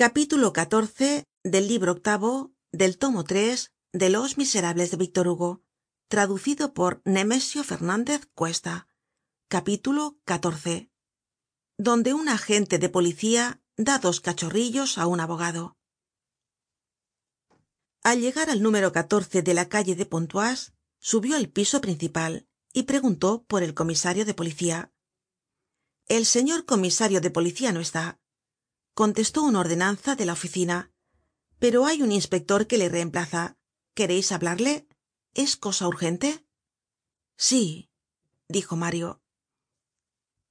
capítulo xiv del libro octavo del tomo tres de los miserables de víctor hugo traducido por nemesio fernández cuesta. Capítulo xiv donde un agente de policía da dos cachorrillos á un abogado. Al llegar al número de la calle de pontoise subió al piso principal y preguntó por el comisario de policía. El señor comisario de policía no está contestó un ordenanza de la oficina. Pero hay un inspector que le reemplaza. Quereis hablarle es cosa urgente sí dijo mario.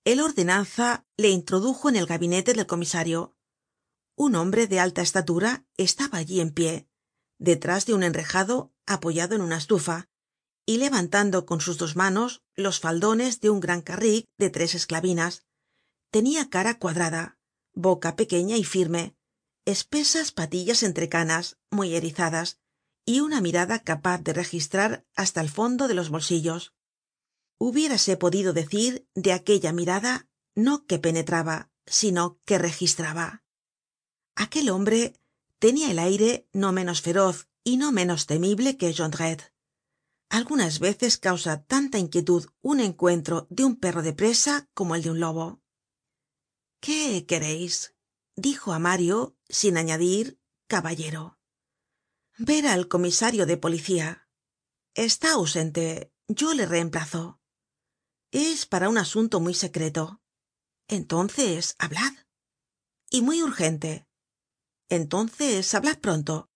El ordenanza le introdujo en el gabinete del comisario. Un hombre de alta estatura estaba allí en pie detrás de un enrejado apoyado en una estufa y levantando con sus dos manos los faldones de un gran carrik de tres esclavinas. Tenia cara cuadrada boca pequeña y firme espesas patillas entrecanas muy erizadas y una mirada capaz de registrar hasta el fondo de los bolsillos. Hubiérase podido decir de aquella mirada no que penetraba sino que registraba. Aquel hombre tenia el aire no menos feroz y no menos temible que jondrette. Algunas veces causa tanta inquietud un encuentro de un perro de presa como el de un lobo qué quereis dijo á mario sin añadir caballero. Ver al comisario de policía. Está ausente. Yo le reemplazo. Es para un asunto muy secreto. Entonces hablad. Y muy urgente. Entonces hablad pronto.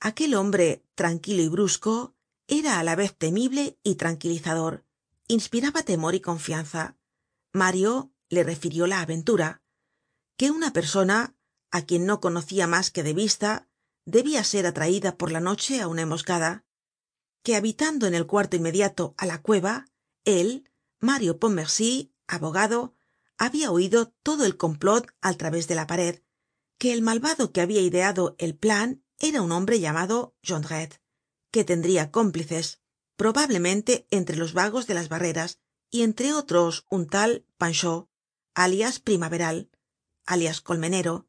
Aquel hombre tranquilo y brusco era á la vez temible y tranquilizador. Inspiraba temor y confianza. Mario le refirió la aventura que una persona á quien no conocia mas que de vista debia ser atraida por la noche á una emboscada que habitando en el cuarto inmediato á la cueva él mario pontmercy abogado habia oido todo el complot al través de la pared que el malvado que habia ideado el plan era un hombre llamado jondrette que tendria cómplices probablemente entre los vagos de las barreras y entre otros un tal alias primaveral alias colmenero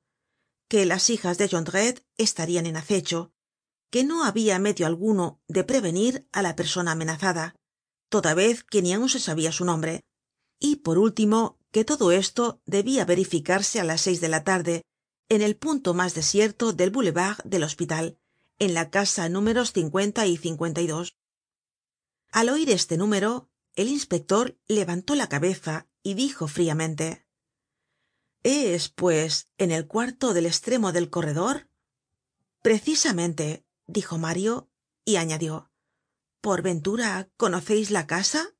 que las hijas de jondrette estarian en acecho que no habia medio alguno de prevenir á la persona amenazada toda vez que ni aun se sabia su nombre. Y por último que todo esto debia verificarse á las seis de la tarde en el punto mas desierto del boulevard del hospital en la casa números y al oir este número el inspector levantó la cabeza y dijo friamente es pues en el cuarto del estremo del corredor precisamente dijo mario y añadió por ventura conoceis la casa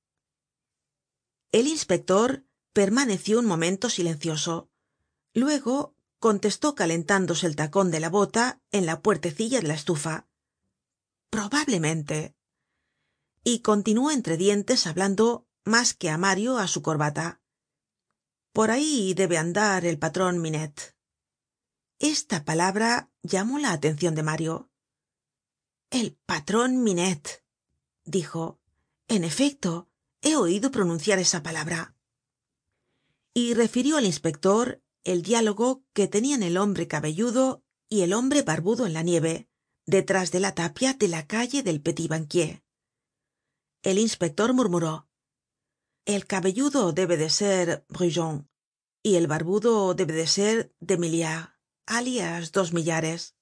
el inspector permaneció un momento silencioso luego contestó calentándose el tacon de la bota en la puertecilla de la estufa probablemente y continuó entre dientes hablando mas que á mario á su corbata. Por ahí debe andar el patron minette esta palabra llamó la atencion de mario. El patron minette dijo. En efecto he oido pronunciar esa palabra. Y refirió al inspector el diálogo que tenian el hombre cabelludo y el hombre barbudo en la nieve detrás de la tapia de la calle del petit banquier. El inspector murmuró el cabelludo debe de ser brujon y el barbudo debe de ser demiliard alias dos millares.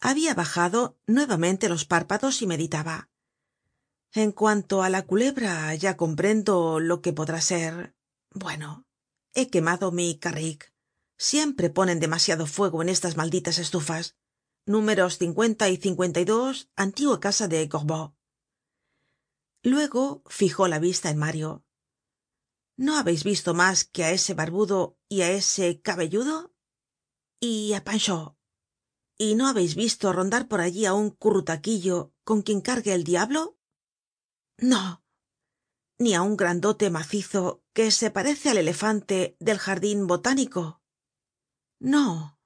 Habia bajado nuevamente los párpados y meditaba. En cuanto á la culebra ya comprendo lo que podrá ser. Bueno he quemado mi carrik siempre ponen demasiado fuego en estas malditas estufas. Números y antigua casa de luego fijó la vista en mario. No habeis visto mas que á ese barbudo y á ese cabelludo y á panchaud y no habeis visto rondar por allí á un currutaquillo con quien cargue el diablo no. Ni á un grandote macizo que se parece al elefante del jardin botánico. No.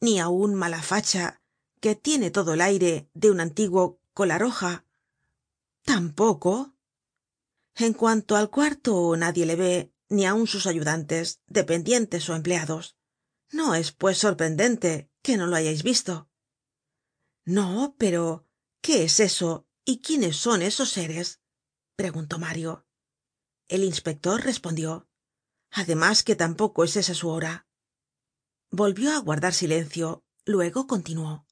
Ni á un malafacha que tiene todo el aire de un antiguo cola roja tampoco en cuanto al cuarto nadie le ve ni aun sus ayudantes dependientes ó empleados. No es pues sorprendente que no lo hayais visto. No pero qué es eso y quiénes son esos seres preguntó mario. El inspector respondió. Además que tampoco es esa su hora. Volvió á guardar silencio luego continuó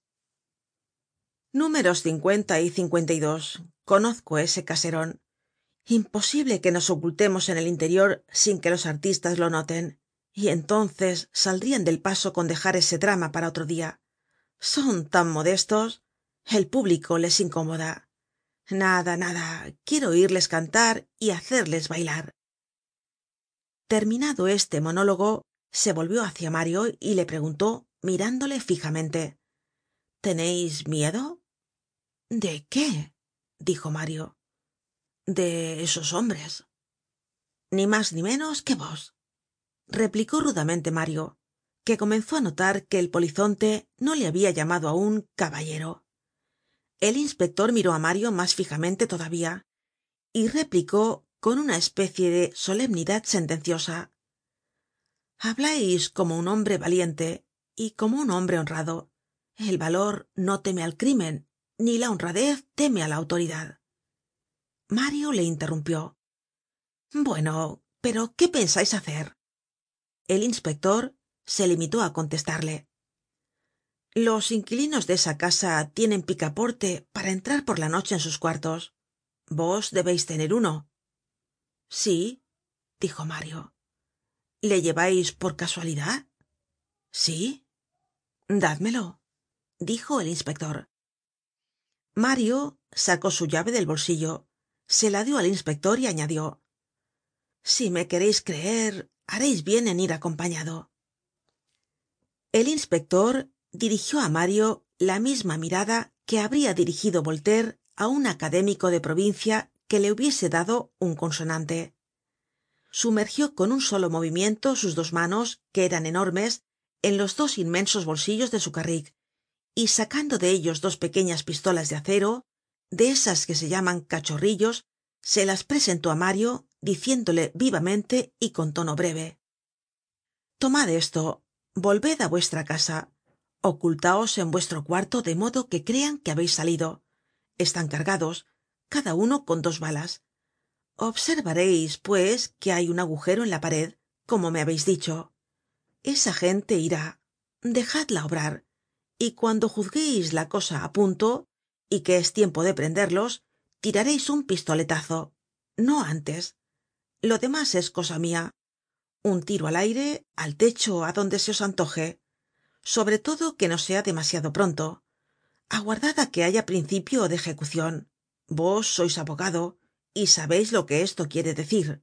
números y conozco ese caseron imposible que nos ocultemos en el interior sin que los artistas lo noten. Y entonces saldrian del paso con dejar ese drama para otro dia son tan modestos. El público les incomoda. Nada nada. Quiero oirles cantar y hacerles bailar. Terminado este monólogo se volvió hácia mario y le preguntó mirándole fijamente teneis miedo de qué dijo mario. De esos hombres. Ni mas ni menos que vos replicó rudamente mario que comenzó á notar que el polizonte no le habia llamado aun caballero. El inspector miró á mario mas fijamente todavía y replicó con una especie de solemnidad sentenciosa. Hablais como un hombre valiente y como un hombre honrado el valor no teme al crimen ni la honradez teme á la autoridad. Mario le interrumpió. Bueno pero qué pensais hacer el inspector se limitó á contestarle. Los inquilinos de esa casa tienen picaporte para entrar por la noche en sus cuartos. Vos debeis tener uno. Sí dijo mario. Le llevais por casualidad sí. Dádmelo dijo el inspector. Mario sacó su llave del bolsillo se la dio al inspector y añadió si me quereis creer hareis bien en ir acompañado el inspector dirigió á mario la misma mirada que habria dirigido voltaire á un académico de provincia que le hubiese dado un consonante. Sumergió con un solo movimiento sus dos manos que eran enormes en los dos inmensos bolsillos de su carrik y sacando de ellos dos pequeñas pistolas de acero de esas que se llaman cachorrillos se las presentó á mario diciéndole vivamente y con tono breve tomad esto volved á vuestra casa ocultaos en vuestro cuarto de modo que crean que habeis salido. Están cargados cada uno con dos balas. Observareis pues que hay un agujero en la pared como me habeis dicho. Esa gente irá. Dejadla obrar y cuando juzgueis la cosa á punto y que es tiempo de prenderlos tirareis un pistoletazo. No antes. Lo demás es cosa mia un tiro al aire al techo á donde se os antoje. Sobre todo que no sea demasiado pronto. Aguardad á que haya principio de ejecucion vos sois abogado y sabeis lo que esto quiere decir.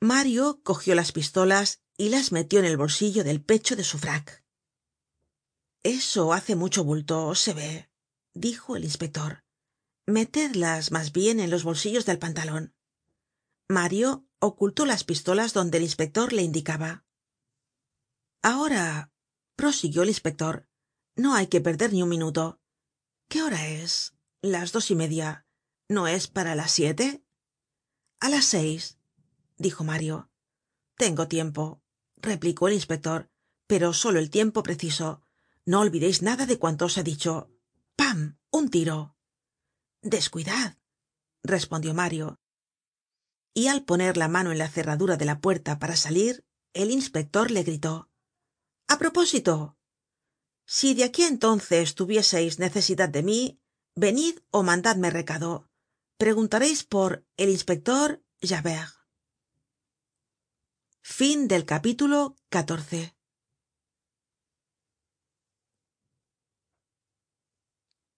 Mario cogió las pistolas y las metió en el bolsillo del pecho de su frac eso hace mucho bulto se ve dijo el inspector. Metedlas mas bien en los bolsillos del pantalon mario ocultó las pistolas donde el inspector le indicaba. Ahora prosiguió el inspector no hay que perder ni un minuto. Qué hora es las dos y media. No es para las siete a las seis dijo mario. Tengo tiempo replicó el inspector pero solo el tiempo preciso no olvideis nada de cuanto os he dicho. Pam un tiro. Descuidad respondió mario. Y al poner la mano en la cerradura de la puerta para salir el inspector le gritó. A propósito si de aquí á entonces tuvieseis necesidad de mí venid ó mandadme recado. Preguntareis por el inspector javert